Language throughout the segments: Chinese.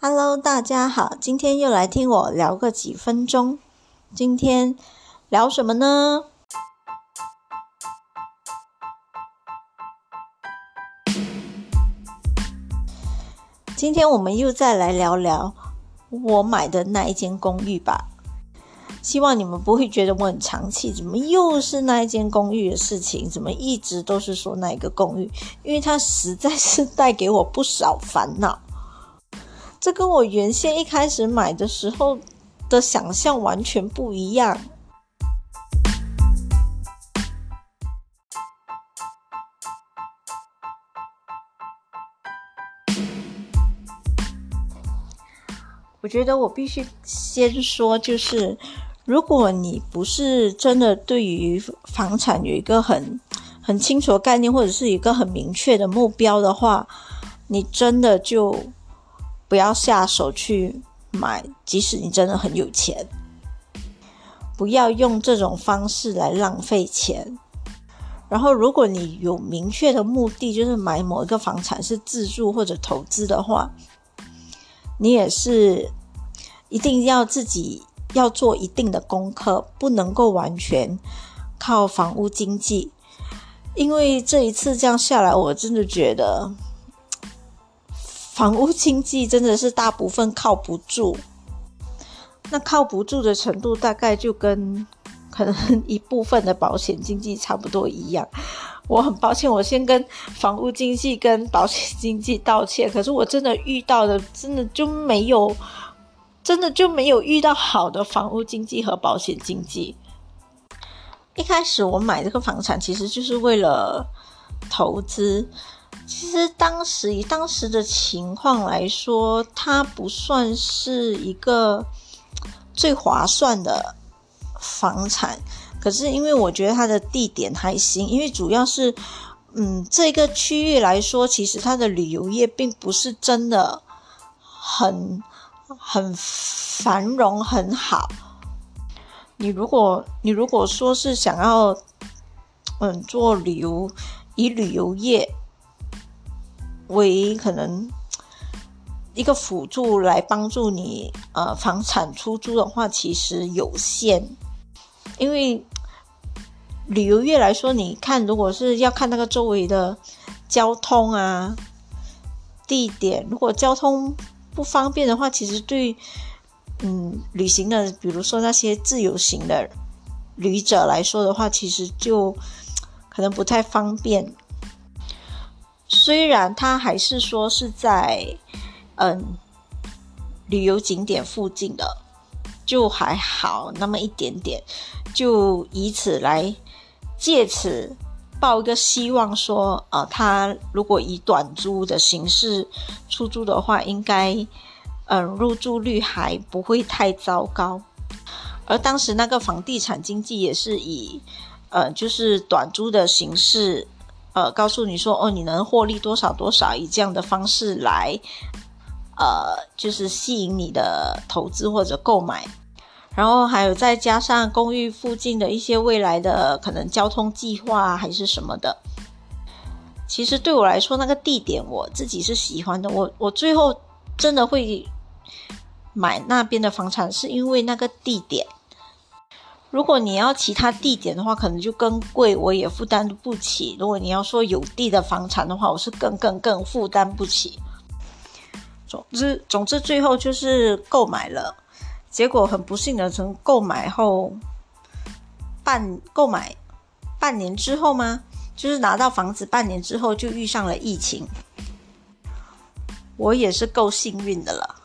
Hello，大家好，今天又来听我聊个几分钟。今天聊什么呢？今天我们又再来聊聊我买的那一间公寓吧。希望你们不会觉得我很长气，怎么又是那一间公寓的事情？怎么一直都是说那一个公寓？因为它实在是带给我不少烦恼。这跟我原先一开始买的时候的想象完全不一样。我觉得我必须先说，就是如果你不是真的对于房产有一个很很清楚的概念，或者是一个很明确的目标的话，你真的就不要下手去买。即使你真的很有钱，不要用这种方式来浪费钱。然后，如果你有明确的目的，就是买某一个房产是自住或者投资的话。你也是一定要自己要做一定的功课，不能够完全靠房屋经济，因为这一次这样下来，我真的觉得房屋经济真的是大部分靠不住。那靠不住的程度，大概就跟可能一部分的保险经济差不多一样。我很抱歉，我先跟房屋经济跟保险经济道歉。可是我真的遇到的，真的就没有，真的就没有遇到好的房屋经济和保险经济。一开始我买这个房产，其实就是为了投资。其实当时以当时的情况来说，它不算是一个最划算的房产。可是，因为我觉得它的地点还行，因为主要是，嗯，这个区域来说，其实它的旅游业并不是真的很很繁荣很好。你如果你如果说是想要，嗯，做旅游，以旅游业为可能一个辅助来帮助你，呃，房产出租的话，其实有限。因为旅游业来说，你看，如果是要看那个周围的交通啊、地点，如果交通不方便的话，其实对嗯旅行的，比如说那些自由行的旅者来说的话，其实就可能不太方便。虽然它还是说是在嗯旅游景点附近的。就还好那么一点点，就以此来借此抱一个希望，说啊，他如果以短租的形式出租的话，应该嗯入住率还不会太糟糕。而当时那个房地产经纪也是以呃就是短租的形式，呃告诉你说哦你能获利多少多少，以这样的方式来。呃，就是吸引你的投资或者购买，然后还有再加上公寓附近的一些未来的可能交通计划还是什么的。其实对我来说，那个地点我自己是喜欢的。我我最后真的会买那边的房产，是因为那个地点。如果你要其他地点的话，可能就更贵，我也负担不起。如果你要说有地的房产的话，我是更更更负担不起。总之，总之，最后就是购买了，结果很不幸的，从购买后半购买半年之后吗？就是拿到房子半年之后就遇上了疫情，我也是够幸运的了。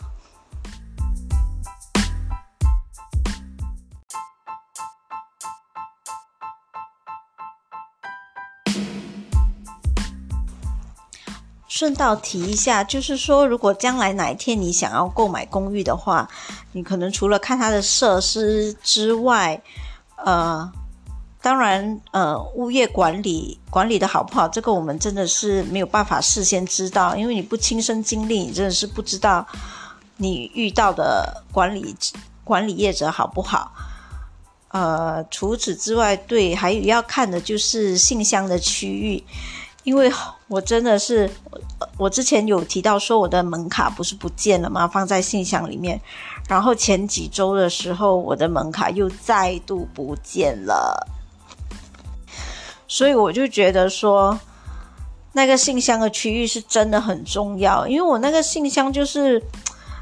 顺道提一下，就是说，如果将来哪一天你想要购买公寓的话，你可能除了看它的设施之外，呃，当然，呃，物业管理管理的好不好，这个我们真的是没有办法事先知道，因为你不亲身经历，你真的是不知道你遇到的管理管理业者好不好。呃，除此之外，对，还有要看的就是信箱的区域。因为我真的是，我之前有提到说我的门卡不是不见了吗？放在信箱里面，然后前几周的时候，我的门卡又再度不见了，所以我就觉得说，那个信箱的区域是真的很重要，因为我那个信箱就是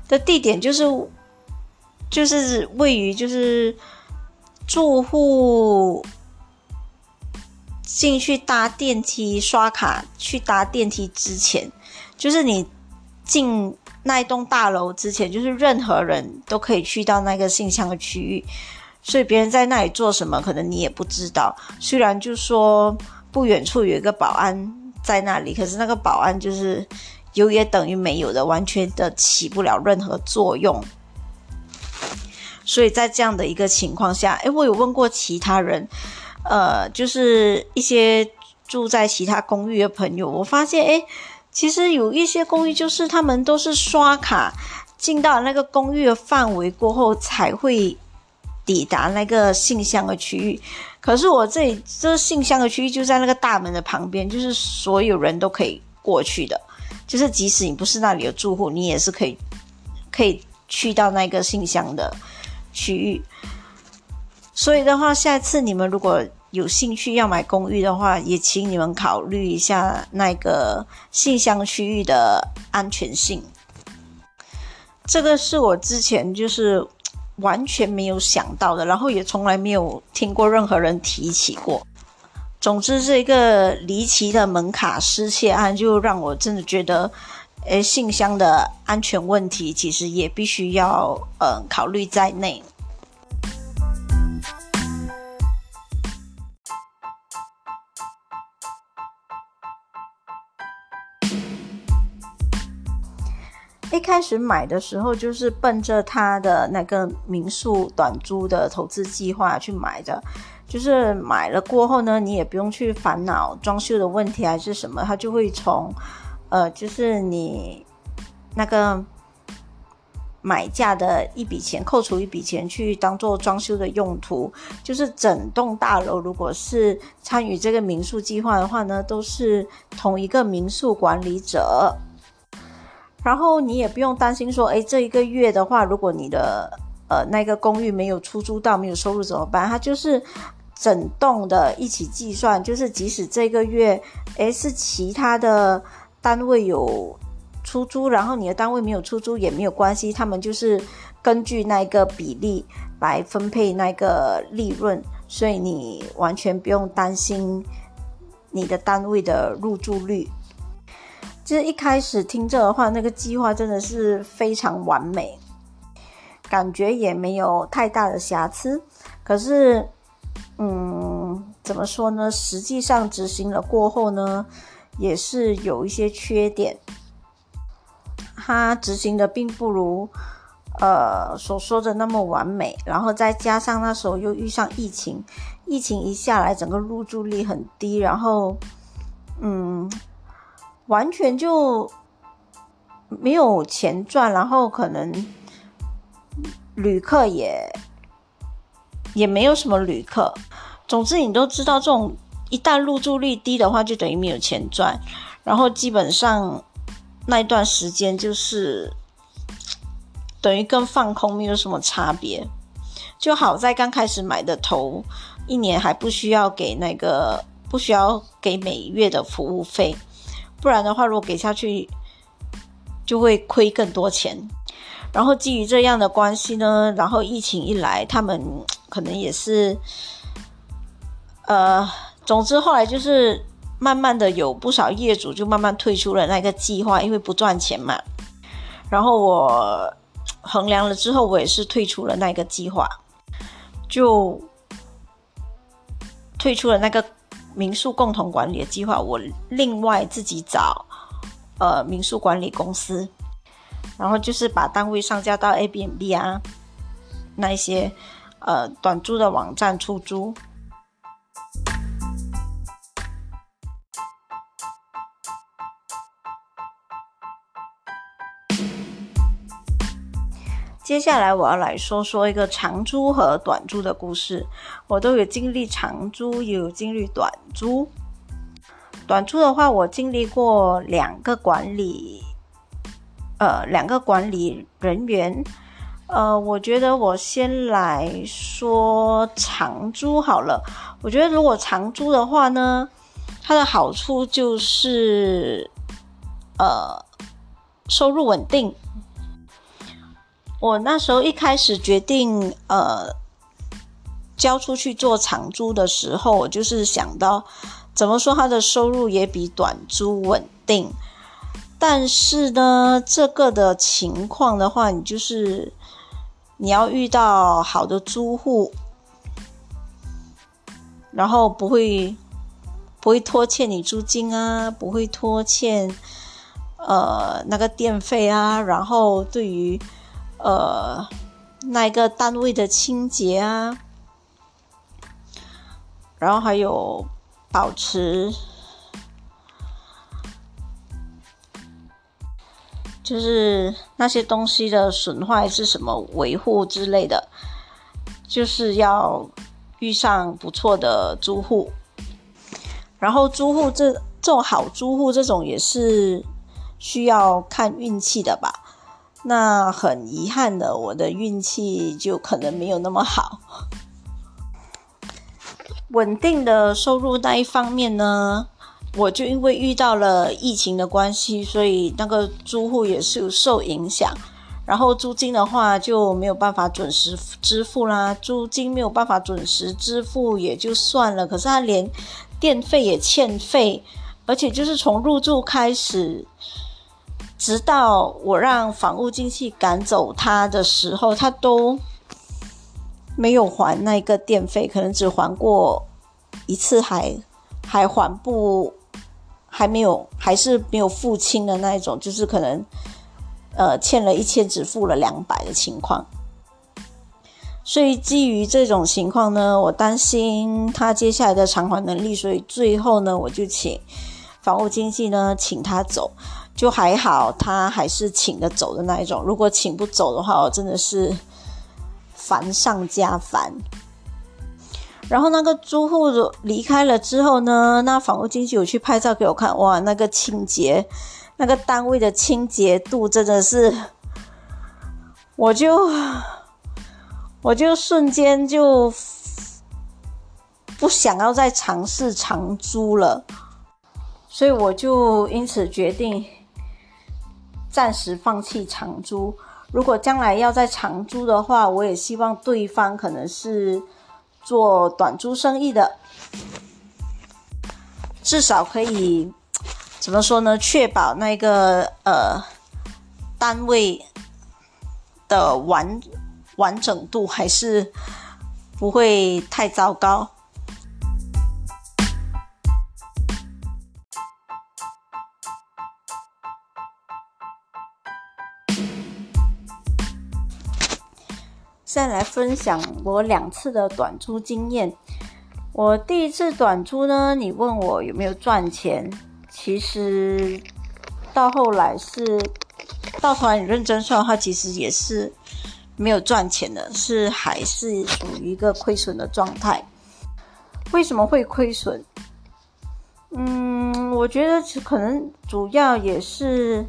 的地点就是就是位于就是住户。进去搭电梯刷卡去搭电梯之前，就是你进那一栋大楼之前，就是任何人都可以去到那个信箱的区域，所以别人在那里做什么，可能你也不知道。虽然就说不远处有一个保安在那里，可是那个保安就是有也等于没有的，完全的起不了任何作用。所以在这样的一个情况下，诶，我有问过其他人。呃，就是一些住在其他公寓的朋友，我发现，哎，其实有一些公寓，就是他们都是刷卡进到那个公寓的范围过后，才会抵达那个信箱的区域。可是我这里这信箱的区域就在那个大门的旁边，就是所有人都可以过去的，就是即使你不是那里的住户，你也是可以可以去到那个信箱的区域。所以的话，下次你们如果有兴趣要买公寓的话，也请你们考虑一下那个信箱区域的安全性。这个是我之前就是完全没有想到的，然后也从来没有听过任何人提起过。总之，这个离奇的门卡失窃案，就让我真的觉得，诶，信箱的安全问题其实也必须要嗯考虑在内。一开始买的时候就是奔着他的那个民宿短租的投资计划去买的，就是买了过后呢，你也不用去烦恼装修的问题还是什么，他就会从，呃，就是你那个买价的一笔钱扣除一笔钱去当做装修的用途，就是整栋大楼如果是参与这个民宿计划的话呢，都是同一个民宿管理者。然后你也不用担心说，哎，这一个月的话，如果你的呃那个公寓没有出租到，没有收入怎么办？它就是整栋的一起计算，就是即使这个月，哎是其他的单位有出租，然后你的单位没有出租也没有关系，他们就是根据那个比例来分配那个利润，所以你完全不用担心你的单位的入住率。其实一开始听这的话，那个计划真的是非常完美，感觉也没有太大的瑕疵。可是，嗯，怎么说呢？实际上执行了过后呢，也是有一些缺点。它执行的并不如呃所说的那么完美，然后再加上那时候又遇上疫情，疫情一下来，整个入住率很低，然后，嗯。完全就没有钱赚，然后可能旅客也也没有什么旅客。总之，你都知道，这种一旦入住率低的话，就等于没有钱赚。然后基本上那一段时间就是等于跟放空没有什么差别。就好在刚开始买的头一年还不需要给那个不需要给每月的服务费。不然的话，如果给下去，就会亏更多钱。然后基于这样的关系呢，然后疫情一来，他们可能也是，呃，总之后来就是慢慢的有不少业主就慢慢退出了那个计划，因为不赚钱嘛。然后我衡量了之后，我也是退出了那个计划，就退出了那个。民宿共同管理的计划，我另外自己找呃民宿管理公司，然后就是把单位上架到 A B M B 啊那一些呃短租的网站出租。接下来我要来说说一个长租和短租的故事。我都有经历长租，也有经历短租。短租的话，我经历过两个管理，呃，两个管理人员。呃，我觉得我先来说长租好了。我觉得如果长租的话呢，它的好处就是，呃，收入稳定。我那时候一开始决定，呃。交出去做长租的时候，我就是想到，怎么说他的收入也比短租稳定。但是呢，这个的情况的话，你就是你要遇到好的租户，然后不会不会拖欠你租金啊，不会拖欠呃那个电费啊，然后对于呃那一个单位的清洁啊。然后还有保持，就是那些东西的损坏是什么维护之类的，就是要遇上不错的租户。然后租户这这种好租户这种也是需要看运气的吧？那很遗憾的，我的运气就可能没有那么好。稳定的收入那一方面呢，我就因为遇到了疫情的关系，所以那个租户也是受影响。然后租金的话就没有办法准时支付啦，租金没有办法准时支付也就算了，可是他连电费也欠费，而且就是从入住开始，直到我让房屋经纪赶走他的时候，他都。没有还那个电费，可能只还过一次，还还还不还没有，还是没有付清的那一种，就是可能呃欠了一千，只付了两百的情况。所以基于这种情况呢，我担心他接下来的偿还能力，所以最后呢，我就请房屋经纪呢请他走，就还好，他还是请得走的那一种。如果请不走的话，我真的是。烦上加烦，然后那个租户离开了之后呢，那房屋经纪有去拍照给我看，哇，那个清洁，那个单位的清洁度真的是，我就我就瞬间就不想要再尝试长租了，所以我就因此决定暂时放弃长租。如果将来要在长租的话，我也希望对方可能是做短租生意的，至少可以怎么说呢？确保那个呃单位的完完整度还是不会太糟糕。再来分享我两次的短租经验。我第一次短租呢，你问我有没有赚钱，其实到后来是到头来你认真算的话，其实也是没有赚钱的，是还是属于一个亏损的状态。为什么会亏损？嗯，我觉得可能主要也是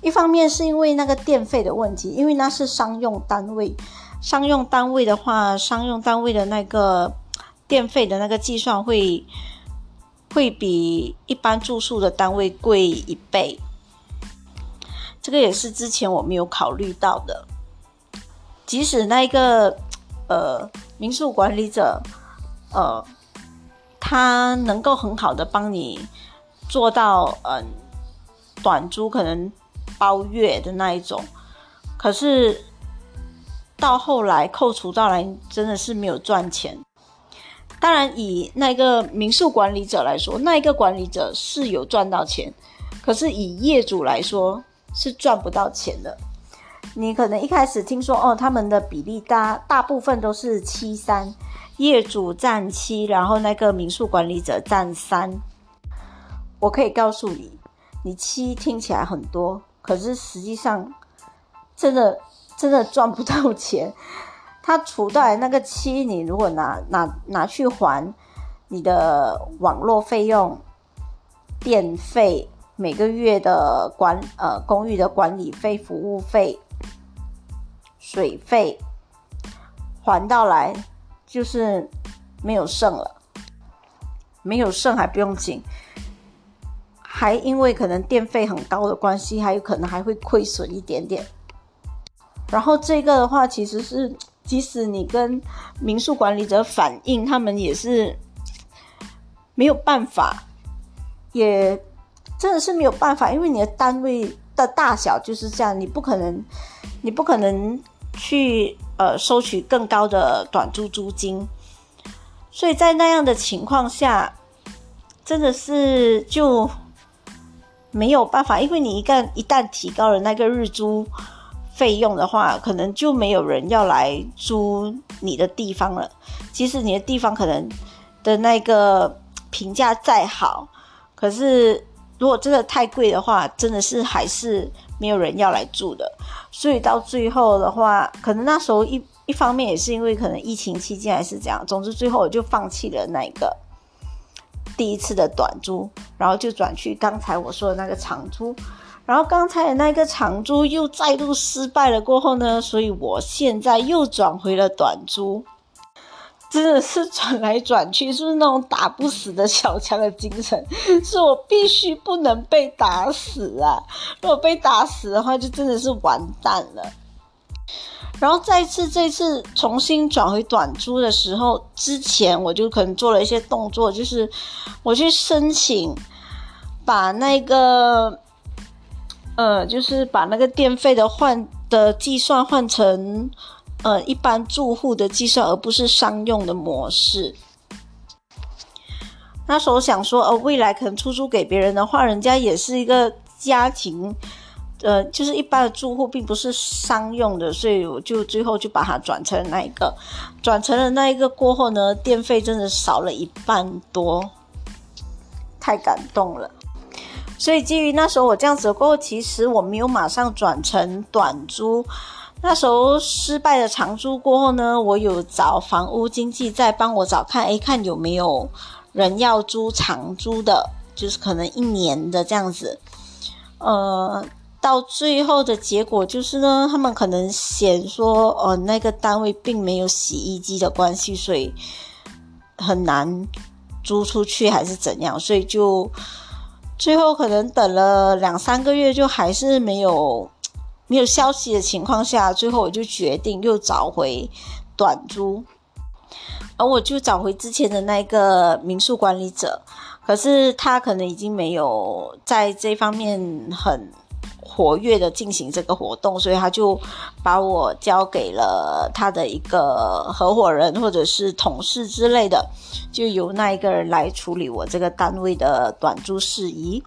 一方面是因为那个电费的问题，因为那是商用单位。商用单位的话，商用单位的那个电费的那个计算会会比一般住宿的单位贵一倍，这个也是之前我没有考虑到的。即使那一个呃民宿管理者呃他能够很好的帮你做到嗯短租可能包月的那一种，可是。到后来扣除到来，真的是没有赚钱。当然，以那个民宿管理者来说，那一个管理者是有赚到钱，可是以业主来说是赚不到钱的。你可能一开始听说哦，他们的比例大大部分都是七三，业主占七，然后那个民宿管理者占三。我可以告诉你，你七听起来很多，可是实际上真的。真的赚不到钱，他除掉那个七，你如果拿拿拿去还你的网络费用，电费、每个月的管呃公寓的管理费、服务费、水费还到来，就是没有剩了。没有剩还不用紧，还因为可能电费很高的关系，还有可能还会亏损一点点。然后这个的话，其实是即使你跟民宿管理者反映，他们也是没有办法。也真的是没有办法，因为你的单位的大小就是这样，你不可能，你不可能去呃收取更高的短租租金，所以在那样的情况下，真的是就没有办法，因为你一旦一旦提高了那个日租费用的话，可能就没有人要来租你的地方了，即使你的地方可能的那个评价再好。可是，如果真的太贵的话，真的是还是没有人要来住的。所以到最后的话，可能那时候一一方面也是因为可能疫情期间还是这样。总之，最后我就放弃了那个第一次的短租，然后就转去刚才我说的那个长租。然后刚才的那个长租又再度失败了过后呢，所以我现在又转回了短租。真的是转来转去，是不是那种打不死的小强的精神？是我必须不能被打死啊！如果被打死的话，就真的是完蛋了。然后再次这次重新转回短租的时候，之前我就可能做了一些动作，就是我去申请把那个，呃，就是把那个电费的换的计算换成。呃，一般住户的计算，而不是商用的模式。那时候想说，呃，未来可能出租给别人的话，人家也是一个家庭，呃，就是一般的住户，并不是商用的，所以我就最后就把它转成那一个，转成了那一个过后呢，电费真的少了一半多，太感动了。所以基于那时候我这样子过后，其实我没有马上转成短租。那时候失败的长租过后呢，我有找房屋经纪在帮我找看，哎，看有没有人要租长租的，就是可能一年的这样子。呃，到最后的结果就是呢，他们可能嫌说，哦，那个单位并没有洗衣机的关系，所以很难租出去，还是怎样，所以就最后可能等了两三个月，就还是没有。没有消息的情况下，最后我就决定又找回短租，而我就找回之前的那个民宿管理者，可是他可能已经没有在这方面很活跃的进行这个活动，所以他就把我交给了他的一个合伙人或者是同事之类的，就由那一个人来处理我这个单位的短租事宜。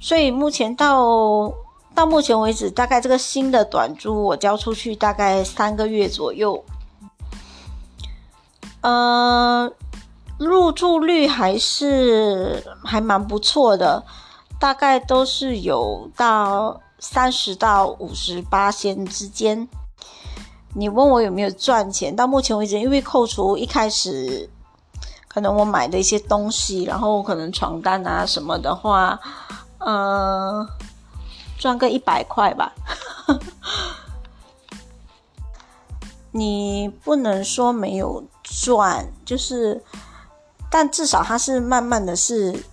所以目前到。到目前为止，大概这个新的短租我交出去大概三个月左右，呃，入住率还是还蛮不错的，大概都是有到三十到五十八仙之间。你问我有没有赚钱？到目前为止，因为扣除一开始可能我买的一些东西，然后可能床单啊什么的话，嗯。赚个一百块吧，你不能说没有赚，就是，但至少它是慢慢的是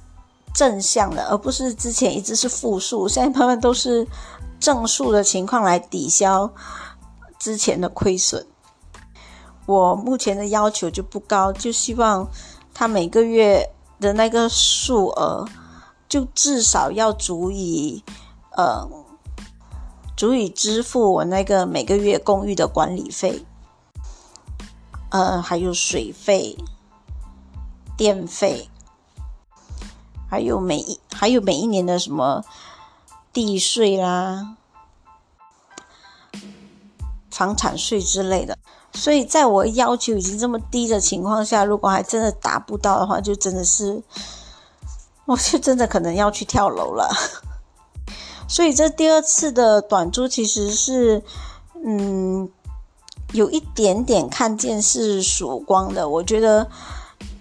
正向的，而不是之前一直是负数，现在慢慢都是正数的情况来抵消之前的亏损。我目前的要求就不高，就希望他每个月的那个数额，就至少要足以。呃，足以支付我那个每个月公寓的管理费，呃，还有水费、电费，还有每一还有每一年的什么地税啦、房产税之类的。所以，在我要求已经这么低的情况下，如果还真的达不到的话，就真的是，我就真的可能要去跳楼了。所以这第二次的短租其实是，嗯，有一点点看见是曙光的。我觉得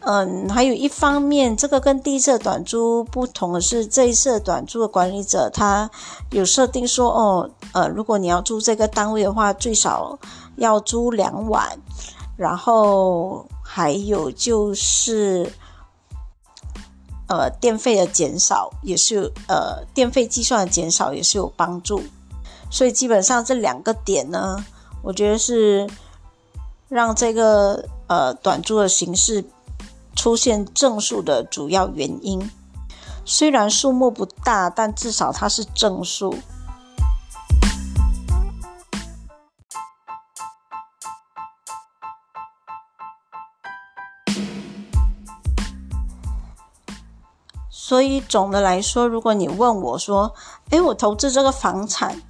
嗯，还有一方面，这个跟第一次短租不同的是，这一次短租的管理者他有设定说，哦，呃，如果你要租这个单位的话，最少要租两晚，然后还有就是，呃，电费的减少也是有，呃，电费计算的减少也是有帮助，所以基本上这两个点呢，我觉得是让这个呃短租的形式。出现正数的主要原因，虽然数目不大，但至少它是正数。所以总的来说，如果你问我说：“诶，我投资这个房产，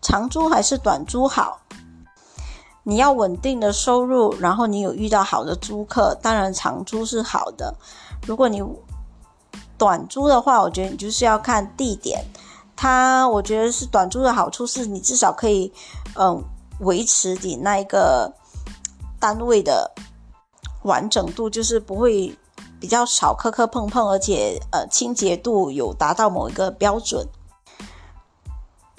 长租还是短租好？”你要稳定的收入，然后你有遇到好的租客，当然长租是好的。如果你短租的话，我觉得你就是要看地点。它，我觉得是短租的好处是你至少可以，嗯，维持你那一个单位的完整度，就是不会比较少磕磕碰碰，而且呃清洁度有达到某一个标准。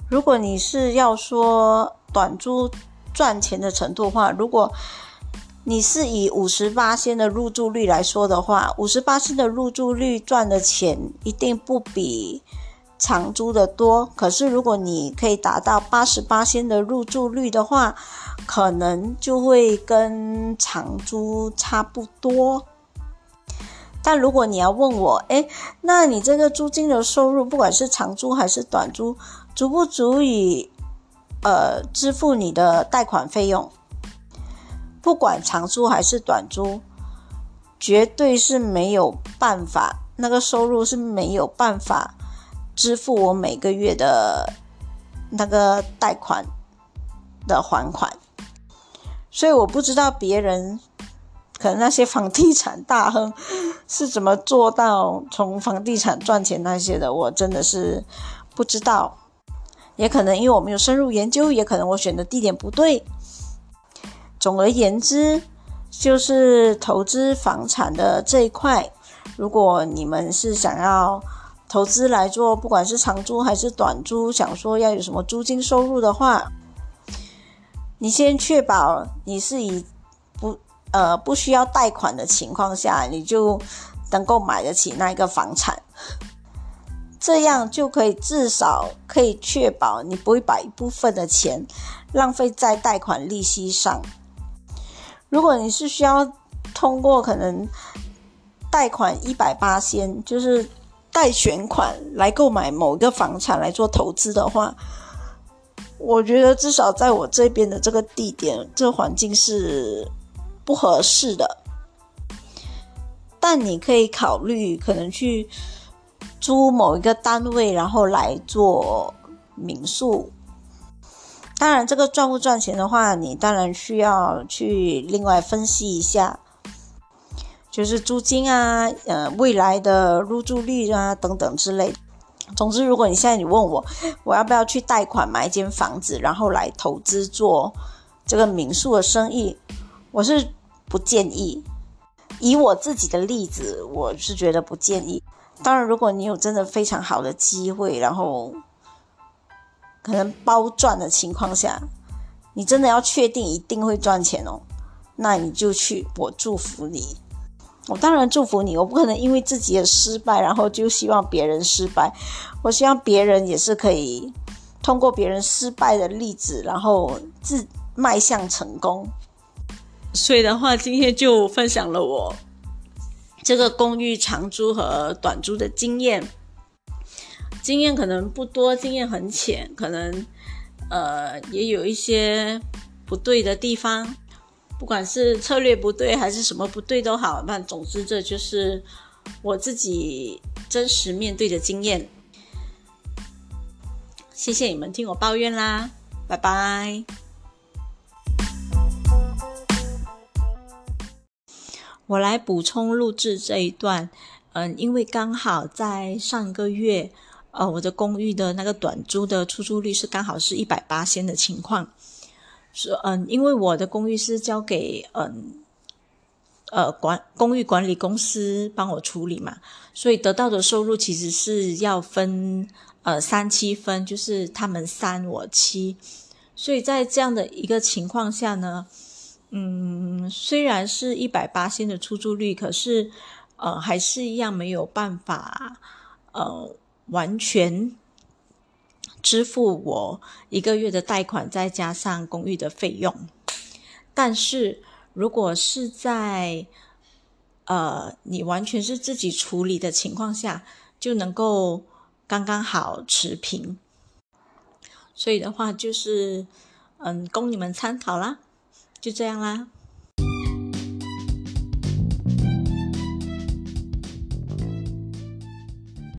如果你是要说短租，赚钱的程度的话，如果你是以五十八仙的入住率来说的话，五十八仙的入住率赚的钱一定不比长租的多。可是如果你可以达到八十八仙的入住率的话，可能就会跟长租差不多。但如果你要问我，诶，那你这个租金的收入，不管是长租还是短租，足不足以？呃，支付你的贷款费用，不管长租还是短租，绝对是没有办法，那个收入是没有办法支付我每个月的那个贷款的还款。所以我不知道别人，可能那些房地产大亨是怎么做到从房地产赚钱那些的，我真的是不知道。也可能因为我没有深入研究，也可能我选的地点不对。总而言之，就是投资房产的这一块，如果你们是想要投资来做，不管是长租还是短租，想说要有什么租金收入的话，你先确保你是以不呃不需要贷款的情况下，你就能够买得起那一个房产。这样就可以至少可以确保你不会把一部分的钱浪费在贷款利息上。如果你是需要通过可能贷款一百八千，就是贷全款来购买某一个房产来做投资的话，我觉得至少在我这边的这个地点，这环境是不合适的。但你可以考虑可能去。租某一个单位，然后来做民宿。当然，这个赚不赚钱的话，你当然需要去另外分析一下，就是租金啊，呃，未来的入住率啊等等之类。总之，如果你现在你问我，我要不要去贷款买一间房子，然后来投资做这个民宿的生意，我是不建议。以我自己的例子，我是觉得不建议。当然，如果你有真的非常好的机会，然后可能包赚的情况下，你真的要确定一定会赚钱哦，那你就去。我祝福你，我当然祝福你。我不可能因为自己的失败，然后就希望别人失败。我希望别人也是可以通过别人失败的例子，然后自迈向成功。所以的话，今天就分享了我。这个公寓长租和短租的经验，经验可能不多，经验很浅，可能呃也有一些不对的地方，不管是策略不对还是什么不对都好，那总之这就是我自己真实面对的经验。谢谢你们听我抱怨啦，拜拜。我来补充录制这一段，嗯，因为刚好在上个月，呃，我的公寓的那个短租的出租率是刚好是一百八千的情况，是嗯，因为我的公寓是交给嗯呃管公寓管理公司帮我处理嘛，所以得到的收入其实是要分呃三七分，就是他们三我七，所以在这样的一个情况下呢，嗯，虽然是一百八千的出租率，可是呃还是一样没有办法呃完全。支付我一个月的贷款，再加上公寓的费用。但是如果是在呃你完全是自己处理的情况下，就能够刚刚好持平。所以的话，就是嗯，供你们参考啦，就这样啦。